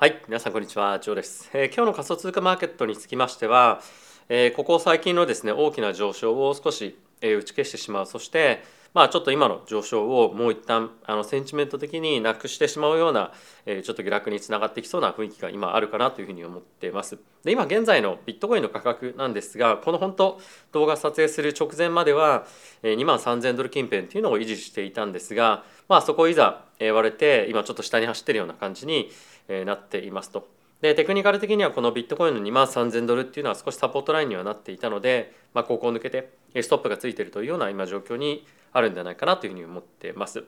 はい、皆さんこんにちは、ジョーです。えー今日の仮想通貨マーケットにつきましては、えーここ最近のですね大きな上昇を少し、えー打ち消してしまう、そしてまあちょっと今の上昇をもう一旦あのセンチメント的になくしてしまうような、えーちょっと下落につながってきそうな雰囲気が今あるかなというふうに思っています。で今現在のビットコインの価格なんですが、この本当動画撮影する直前までは2万3000ドル近辺っていうのを維持していたんですが、まあそこをいざ割れて今ちょっと下に走ってるような感じになっていますと。でテクニカル的にはこのビットコインの2万3000ドルっていうのは少しサポートラインにはなっていたので、まあ、ここを抜けてストップがついているというような今状況にあるんじゃないかなというふうに思ってます。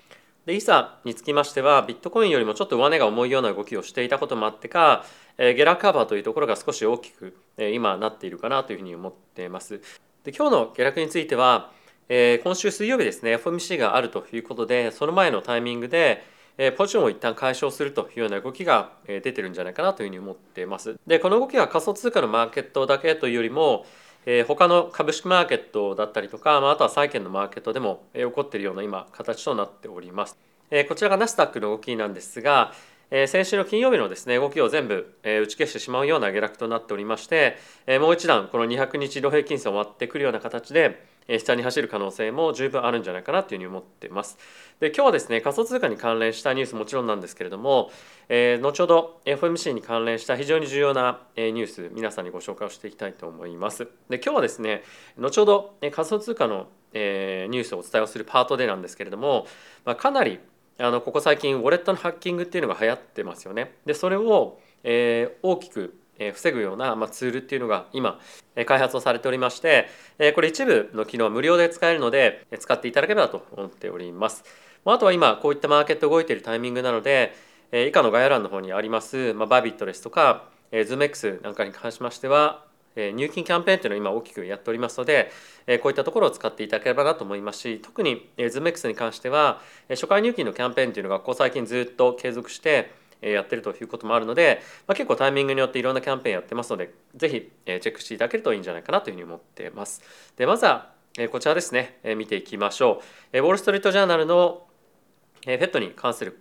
でイサにつきましてはビットコインよりもちょっと上値が重いような動きをしていたこともあってか、えーゲラカバーというところが少し大きく、え今なっているかなというふうに思っています。で今日の下落については、え今週水曜日ですね FOMC があるということでその前のタイミングでポジションを一旦解消するというような動きが出てるんじゃないかなというふうに思っています。でこの動きは仮想通貨のマーケットだけというよりも、えー他の株式マーケットだったりとか、まあ、あとは債券のマーケットでもえー起こっているような今形となっております。えーこちらがナスダックの動きなんですが、えー先週の金曜日のですね動きを全部、えー打ち消してしまうような下落となっておりまして、えーもう一段この200日移動平均線を割ってくるような形で下に走る可能性も十分あるんじゃないかなというふうに思ってます。で今日はですね仮想通貨に関連したニュースもちろんなんですけれども、えー後ほど FMC に関連した非常に重要なニュース皆さんにご紹介をしていきたいと思います。で今日はですね後ほど仮想通貨のニュースをお伝えをするパートでなんですけれども、まあ、かなりあのここ最近ウォレットのハッキングっていうのが流行ってますよね。でそれを、えー大きく防ぐような、ま、ツールっていうのが今え開発をされておりまして、えこれ一部の機能は無料で使えるのでえ使っていただければと思っております。まあ、とは今こういったマーケット動いているタイミングなので、え以下の概要欄の方にあります、ま、バビットですとか、えー、ZoomX なんかに関しましては、え入金キャンペーンというのを今大きくやっておりますので、えこういったところを使っていただければなと思いますし特に、えー、ZoomX に関しては、え初回入金のキャンペーンというのがここ最近ずっと継続してやってるということもあるので、まあ、結構タイミングによっていろんなキャンペーンやってますのでぜひえーチェックしていただけるといいんじゃないかなというふうに思っています。でまずはこちらですね見ていきましょう。ウォール・ストリート・ジャーナルのえーフェットに関する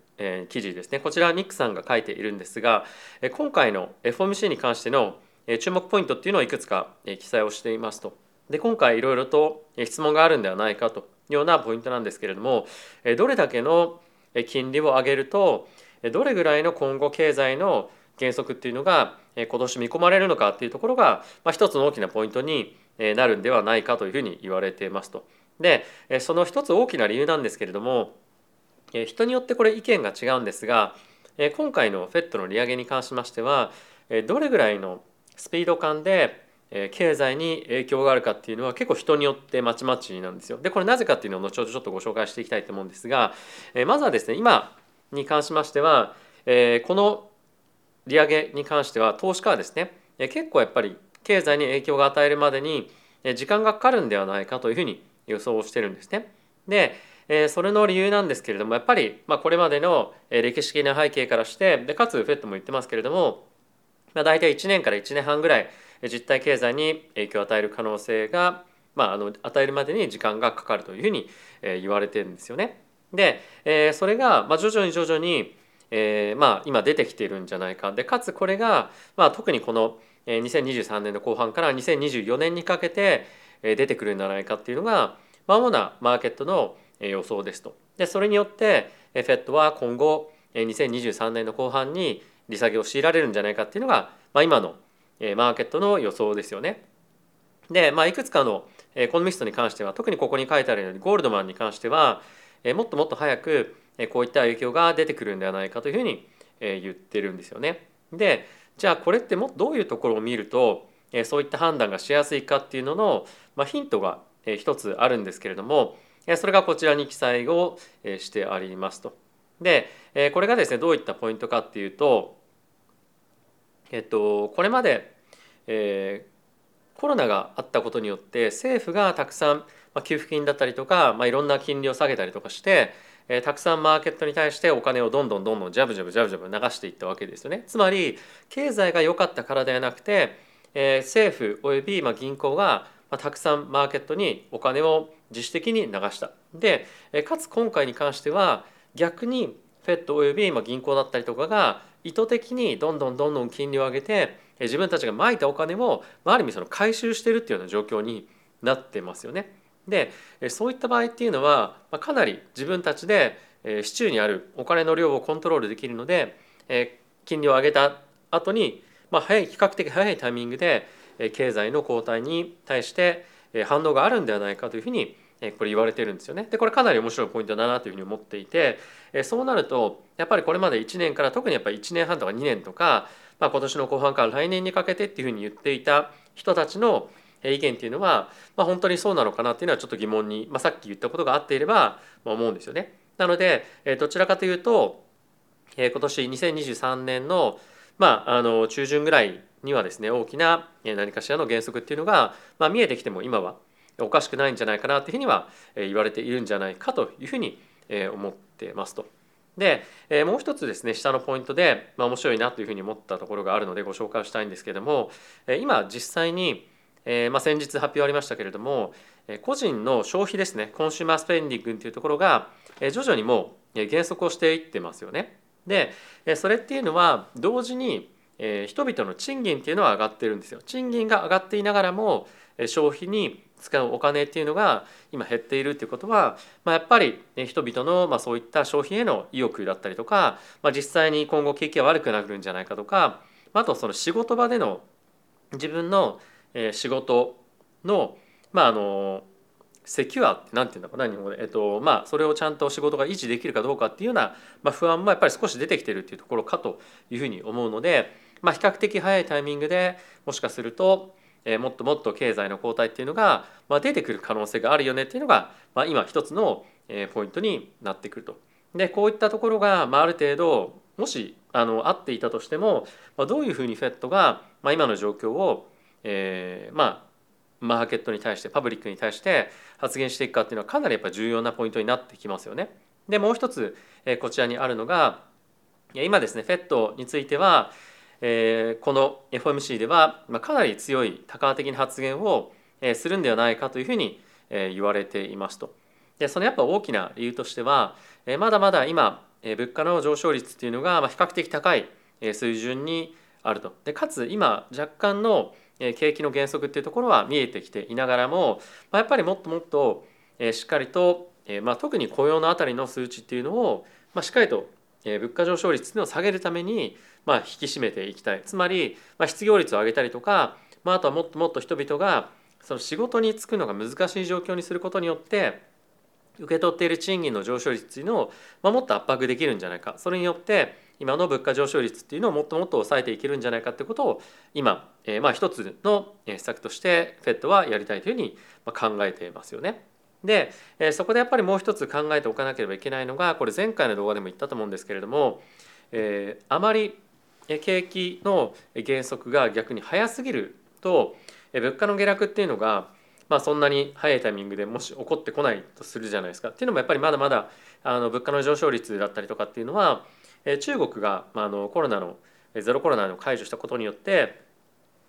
記事ですねこちらニックさんが書いているんですが今回の FOMC に関しての注目ポイントっていうのをいくつか記載をしていますと。で今回いろいろと質問があるんではないかというようなポイントなんですけれどもどれだけの金利を上げるとどれぐらいの今後経済の減速っていうのが今年見込まれるのかっていうところが、まあ、一つの大きなポイントになるんではないかというふうに言われていますと。でその一つ大きな理由なんですけれども人によってこれ意見が違うんですが今回の FED の利上げに関しましてはどれぐらいのスピード感で経済に影響があるかっていうのは結構人によってまちまちなんですよ。でこれなぜかっていうのを後ほどちょっとご紹介していきたいと思うんですがまずはですね今に関しましてはえーこの利上げに関しては投資家はですねえー結構やっぱり経済に影響が与えるまでにえ時間がかかるんではないかというふうに予想をしてるんですね。でえーそれの理由なんですけれどもやっぱり、まあ、これまでのえ歴史的な背景からしてでかつ FED も言ってますけれども、まあ、大体1年から1年半ぐらいえ実体経済に影響を与える可能性が、まあ、あの与えるまでに時間がかかるというふうにえ言われてるんですよね。で、えーそれが、まあ、徐々に徐々に、えーまあ、今出てきているんじゃないかでかつこれが、まあ、特にこの2023年の後半から2024年にかけて出てくるんじゃないかっていうのがまもなマーケットの予想ですと。でそれによって FED は今後2023年の後半に利下げを強いられるんじゃないかっていうのが、まあ、今のマーケットの予想ですよね。で、まあ、いくつかのエコノミストに関しては特にここに書いてあるようにゴールドマンに関してはもっともっと早くこういった影響が出てくるんではないかというふうに言ってるんですよね。でじゃあこれってもどういうところを見るとそういった判断がしやすいかっていうのの、まあ、ヒントが一つあるんですけれどもそれがこちらに記載をしてありますと。でこれがですねどういったポイントかっていうとえっとこれまでえコロナがあったことによって政府がたくさんまあ給付金だったりとか、まあ、いろんな金利を下げたりとかして、えたくさんマーケットに対してお金をどんどんどんどんジャブジャブジャブジャブ流していったわけですよね。つまり経済が良かったからではなくて、え政府およびまあ銀行がまあたくさんマーケットにお金を自主的に流した。でえかつ今回に関しては逆に FED およびまあ銀行だったりとかが意図的にどんどんどんどん金利を上げて自分たちがまいたお金をある意味その回収してるっていうような状況になってますよね。でそういった場合っていうのはかなり自分たちで市中にあるお金の量をコントロールできるので金利を上げた後にまあ早い比較的早いタイミングで経済の後退に対して反応があるんではないかというふうにこれ言われてるんですよね。でこれかなり面白いポイントだなというふうに思っていてそうなるとやっぱりこれまで1年から特にやっぱり1年半とか2年とか、まあ、今年の後半から来年にかけてっていうふうに言っていた人たちの意見っていうのは、まあ、本当にそうなのかなっていうのはちょっと疑問に、まあ、さっき言ったことがあっていれば、まあ、思うんですよね。なのでどちらかというと今年2023年の,、まあ、あの中旬ぐらいにはですね大きな何かしらの原則っていうのが、まあ、見えてきても今はおかしくないんじゃないかなというふうには言われているんじゃないかというふうに思ってますと。でもう一つですね下のポイントで、まあ、面白いなというふうに思ったところがあるのでご紹介したいんですけれども今実際に、えーまあ、先日発表ありましたけれども個人の消費ですねコンシューマースペンディングというところが徐々にもう減速をしていってますよね。でそれっていうのは同時に人々の賃金っていうのは上がってるんですよ。賃金が上がっていながらも消費に使うお金っていうのが今減っているっていうことは、まあ、やっぱり人々のまあそういった消費への意欲だったりとか、まあ、実際に今後景気が悪くなるんじゃないかとかあとその仕事場での自分のえ仕事のまああのセキュアって何て言うんだろうな日本語で、えっとまあ、それをちゃんと仕事が維持できるかどうかっていうような、まあ、不安もやっぱり少し出てきてるっていうところかというふうに思うので、まあ、比較的早いタイミングでもしかするとえもっともっと経済の後退っていうのが、まあ、出てくる可能性があるよねっていうのが、まあ、今一つの、えポイントになってくると。でこういったところが、まあ、ある程度もしあの合っていたとしても、まあ、どういうふうにフェットが、まあ、今の状況を、えー、まあマーケットに対してパブリックに対して発言していくかっていうのはかなりやっぱ重要なポイントになってきますよね。でもう一つ、えこちらにあるのが今ですねフェットについてはえー、この FOMC では、まあ、かなり強い多感的な発言を、えー、するんではないかというふうに、えー、言われていますと。でそのやっぱ大きな理由としては、えー、まだまだ今、えー、物価の上昇率っていうのが、まあ、比較的高い、水準にあると。でかつ今若干の景気の減速っていうところは見えてきていながらも、まあ、やっぱりもっともっとしっかりと、まあ、特に雇用のあたりの数値っていうのを、まあ、しっかりと物価上昇率っていうのを下げるために、まあ、引き締めていきたい。つまり、まあ、失業率を上げたりとか、まあ、あとはもっともっと人々がその仕事に就くのが難しい状況にすることによって受け取っている賃金の上昇率っていうのを、まあ、もっと圧迫できるんじゃないか。それによって今の物価上昇率っていうのをもっともっと抑えていけるんじゃないかってことを今、えー、まあ一つの施策として FED はやりたいというふうに考えていますよね。で、えー、そこでやっぱりもう一つ考えておかなければいけないのがこれ前回の動画でも言ったと思うんですけれども、えー、あまり景気の減速が逆に早すぎると物価の下落っていうのがまあそんなに早いタイミングでもし起こってこないとするじゃないですか。っていうのもやっぱりまだまだあの物価の上昇率だったりとかっていうのは中国があのコロナのゼロコロナの解除したことによって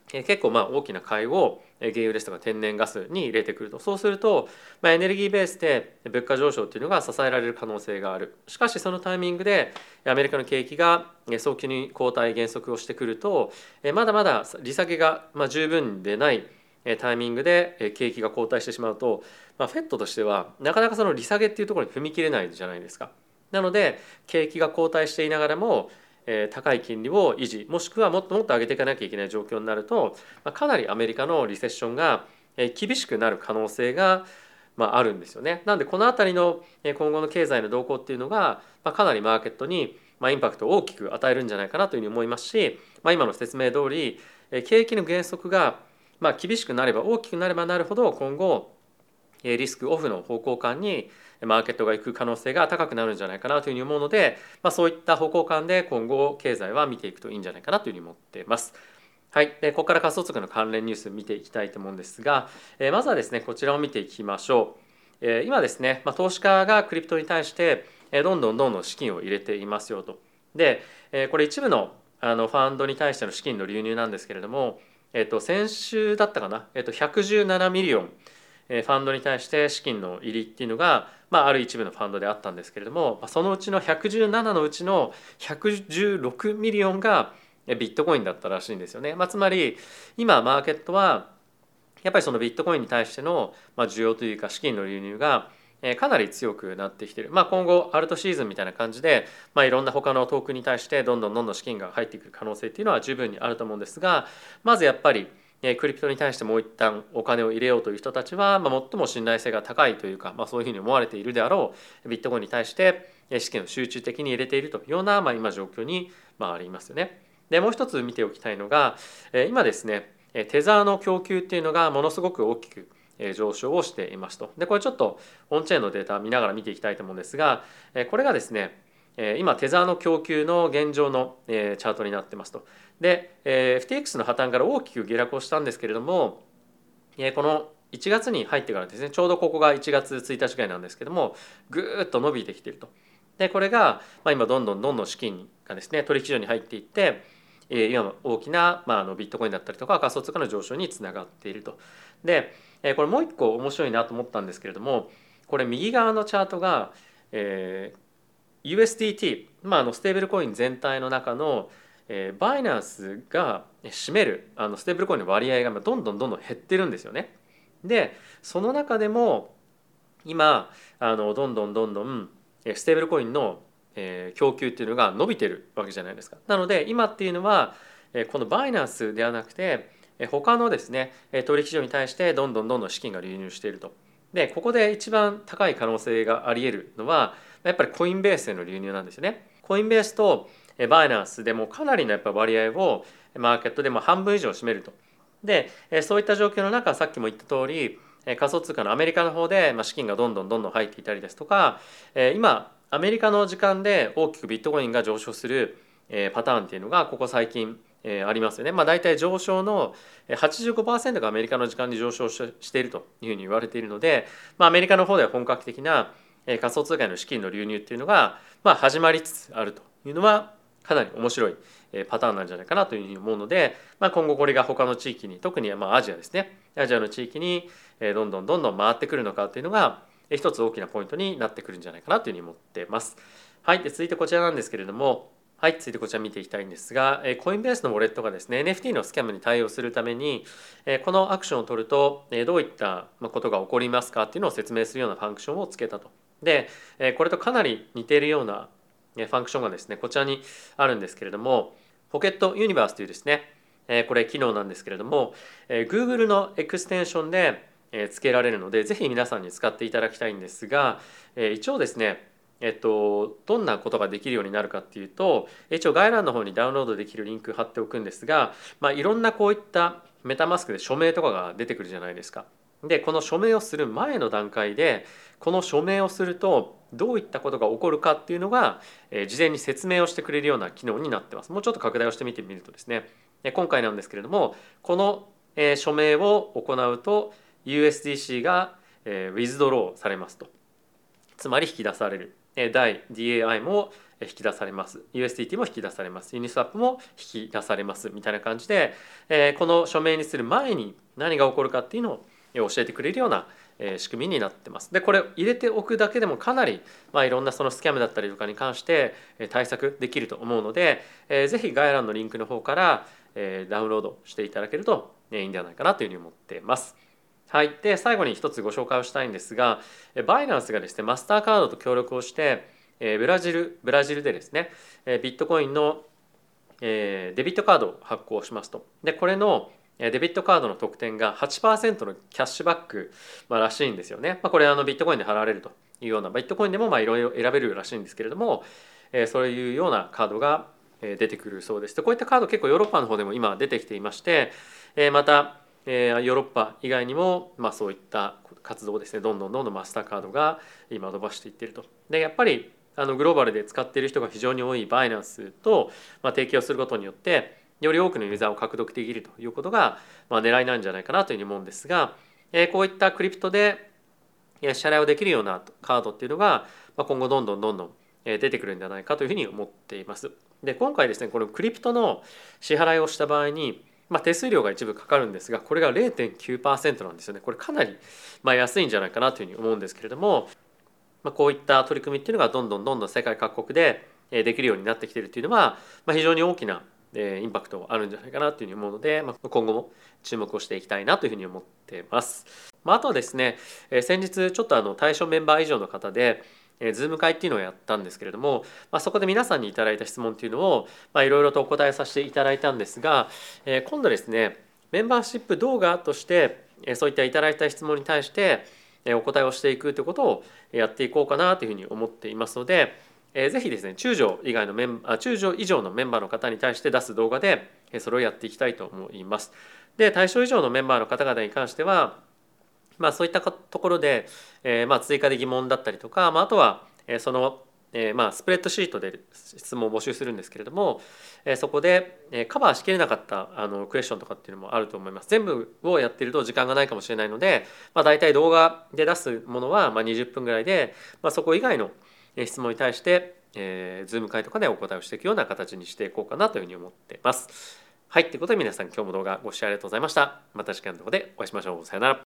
結構まあ大きな買いを原油ですとか天然ガスに入れてくるとそうすると、まあ、エネルギーベースで物価上昇っていうのが支えられる可能性があるしかしそのタイミングでアメリカの景気が早期に後退減速をしてくるとまだまだ利下げが十分でないタイミングで景気が後退してしまうと、まあ、フェットとしてはなかなかその利下げっていうところに踏み切れないじゃないですか。なので景気が後退していながらも高い金利を維持もしくはもっともっと上げていかなきゃいけない状況になると、かなりアメリカのリセッションが厳しくなる可能性があるんですよね。なんでこの辺りの今後の経済の動向っていうのが、かなりマーケットにインパクトを大きく与えるんじゃないかなというふうに思いますし、今の説明通り景気の減速が厳しくなれば大きくなればなるほど今後リスクオフの方向感にマーケットが行く可能性が高くなるんじゃないかなというふうに思うので、まあ、そういった方向感で今後経済は見ていくといいんじゃないかなというふうに思っています。はい、でここから仮想通貨の関連ニュース見ていきたいと思うんですが、え、まずはですねこちらを見ていきましょう。え、今ですね、まあ、投資家がクリプトに対して、え、どんどんどんどん資金を入れていますよと。で、え、これ一部のあのファンドに対しての資金の流入なんですけれども、えー、と先週だったかな、えー、と117 million ファンドに対して資金の入りっていうのがまあ、ある一部のファンドであったんですけれどもそのうちの117のうちの116 million がビットコインだったらしいんですよね。まあ、つまり今マーケットはやっぱりそのビットコインに対しての需要というか資金の流入がかなり強くなってきてる、まあ、今後アルトシーズンみたいな感じで、まあ、いろんな他のトークに対してどんどんどんどん資金が入ってくる可能性っていうのは十分にあると思うんですがまずやっぱりクリプトに対してもう一旦お金を入れようという人たちは、まあ、最も信頼性が高いというか、まあ、そういうふうに思われているであろうビットコインに対して資金を集中的に入れているというような、まあ、今状況に、まあ、ありますよね。でもう一つ見ておきたいのが今ですねテザーの供給っていうのがものすごく大きく上昇をしていますと。でこれちょっとオンチェーンのデータ見ながら見ていきたいと思うんですがこれがですね今テザーの供給の現状のチャートになってますと。で FTX の破綻から大きく下落をしたんですけれどもこの1月に入ってからですねちょうどここが1月1日ぐらいなんですけどもぐーっと伸びてきてると。でこれが、まあ、今どんどんどんどん資金がですね取引所に入っていって今大きな、まあ、あのビットコインだったりとか仮想通貨の上昇につながっていると。でこれもう一個面白いなと思ったんですけれどもこれ右側のチャートが、えー、USDT、まあ、あのステーブルコイン全体の中の、えー、バイナンスが占めるあのステーブルコインの割合がどんどんどんどん減ってるんですよね。でその中でも今あのどんどんどんどんステーブルコインの、供給っていうのが伸びてるわけじゃないですか。なので今っていうのは、このバイナンスではなくて、他のですね取引所に対してどんどんどんどん資金が流入していると。でここで一番高い可能性があり得るのはやっぱりコインベースへの流入なんですよね。コインベースとバイナンスでもかなりのやっぱ割合をマーケットでも半分以上占めると。でそういった状況の中さっきも言った通り仮想通貨のアメリカの方で資金がどんどんどんどん入っていたりですとか今アメリカの時間で大きくビットコインが上昇するパターンっていうのがここ最近ありますよね。まあ、大体上昇の85%がアメリカの時間に上昇しているというふうに言われているので、まあ、アメリカの方では本格的な仮想通貨への資金の流入っていうのがまあ始まりつつあるというのはかなり面白いパターンなんじゃないかなというふうに思うので、まあ、今後これが他の地域に特にまあアジアですねアジアの地域にどんどんどんどん回ってくるのかっていうのが一つ大きなポイントになってくるんじゃないかなというふうに思ってます。はい、で続いてこちらなんですけれども、はい、続いてこちら見ていきたいんですが、え Coinbase のウォレットがですね、NFT の scam に対応するために、えこのアクションを取ると、えどういったことが起こりますかっていうのを説明するようなファンクションをつけたと。で、これとかなり似ているようなファンクションがですね、こちらにあるんですけれども、 Pocket Universe というですね、これ機能なんですけれども、Google のエクステンションでつけられるのでぜひ皆さんに使っていただきたいんですが一応ですねえっと、どんなことができるようになるかっていうと一応概要欄の方にダウンロードできるリンク貼っておくんですが、まあ、いろんなこういったメタマスクで署名とかが出てくるじゃないですか。でこの署名をする前の段階でこの署名をするとどういったことが起こるかっていうのが、え事前に説明をしてくれるような機能になってます。もうちょっと拡大をしてみてみるとですね。今回なんですけれどもこの、え署名を行うと USDC が、えー、ウィズドローされますと。つまり引き出される、えー、代 DAI も引き出されます。USDT も引き出されます。ユニスワップも引き出されます。みたいな感じで、え、この署名にする前に何が起こるかっていうのを教えてくれるような仕組みになってます。でこれ入れておくだけでもかなり、まあ、いろんなそのスキャムだったりとかに関して対策できると思うので、えー、ぜひ概要欄のリンクの方から、え、ダウンロードしていただけるといいんではないかなというふうに思ってます。はい、で最後に一つご紹介をしたいんですがバイナンスがですねマスターカードと協力をしてブラジルブラジルでですねビットコインのデビットカードを発行しますとでこれのデビットカードの特典が8%のキャッシュバック、まあ、らしいんですよね。まあ、これあのビットコインで払われるというようなビットコインでもいろいろ選べるらしいんですけれどもえそういうようなカードが出てくるそうです。でこういったカード結構ヨーロッパの方でも今出てきていましてえまたえー、ヨーロッパ以外にも、まあ、そういった活動をですねどんどんどんどんマスターカードが今伸ばしていってると。でやっぱりあのグローバルで使っている人が非常に多いバイナンスと、まあ、提供することによってより多くのユーザーを獲得できるということが、まあ、狙いなんじゃないかなというふうに思うんですが、え、こういったクリプトで支払いをできるようなカードっていうのが、まあ、今後どんどんどんどん出てくるんじゃないかというふうに思っています。で今回ですねこのクリプトの支払いをした場合にまあ、手数料が一部かかるんですがこれが0.9%なんですよねこれかなりまあ安いんじゃないかなというふうに思うんですけれどもまあ、こういった取り組みっていうのがどんどんどんどん世界各国でできるようになってきてるっていうのは、まあ、非常に大きなインパクトあるんじゃないかなというふうに思うので、まあ、今後も注目をしていきたいなというふうに思ってます。まあ、あとはですねえ先日ちょっとあの対象メンバー以上の方でえー、ズーム会っていうのをやったんですけれども、まあ、そこで皆さんにいただいた質問っていうのをいろいろとお答えさせていただいたんですが、えー、今度ですねメンバーシップ動画として、えー、そういったいただいた質問に対して、えー、お答えをしていくということをやっていこうかなというふうに思っていますので、えー、ぜひですね中条以外のメンあ中条以上のメンバーの方に対して出す動画で、え、それをやっていきたいと思います。で対象以上のメンバーの方々に関してはまあ、そういったところで、えー、まあ追加で疑問だったりとか、まあ、あとはえその、えー、まあスプレッドシートで質問を募集するんですけれども、えー、そこでえカバーしきれなかったあのクエスチョンとかっていうのもあると思います全部をやってると時間がないかもしれないので、まあ、大体動画で出すものはまあ20分ぐらいで、まあ、そこ以外の質問に対して、えー、ズーム会とかでお答えをしていくような形にしていこうかなというふうに思っています。はい、ということで皆さん今日も動画ご視聴ありがとうございました。また次回の動画でお会いしましょう。さよなら。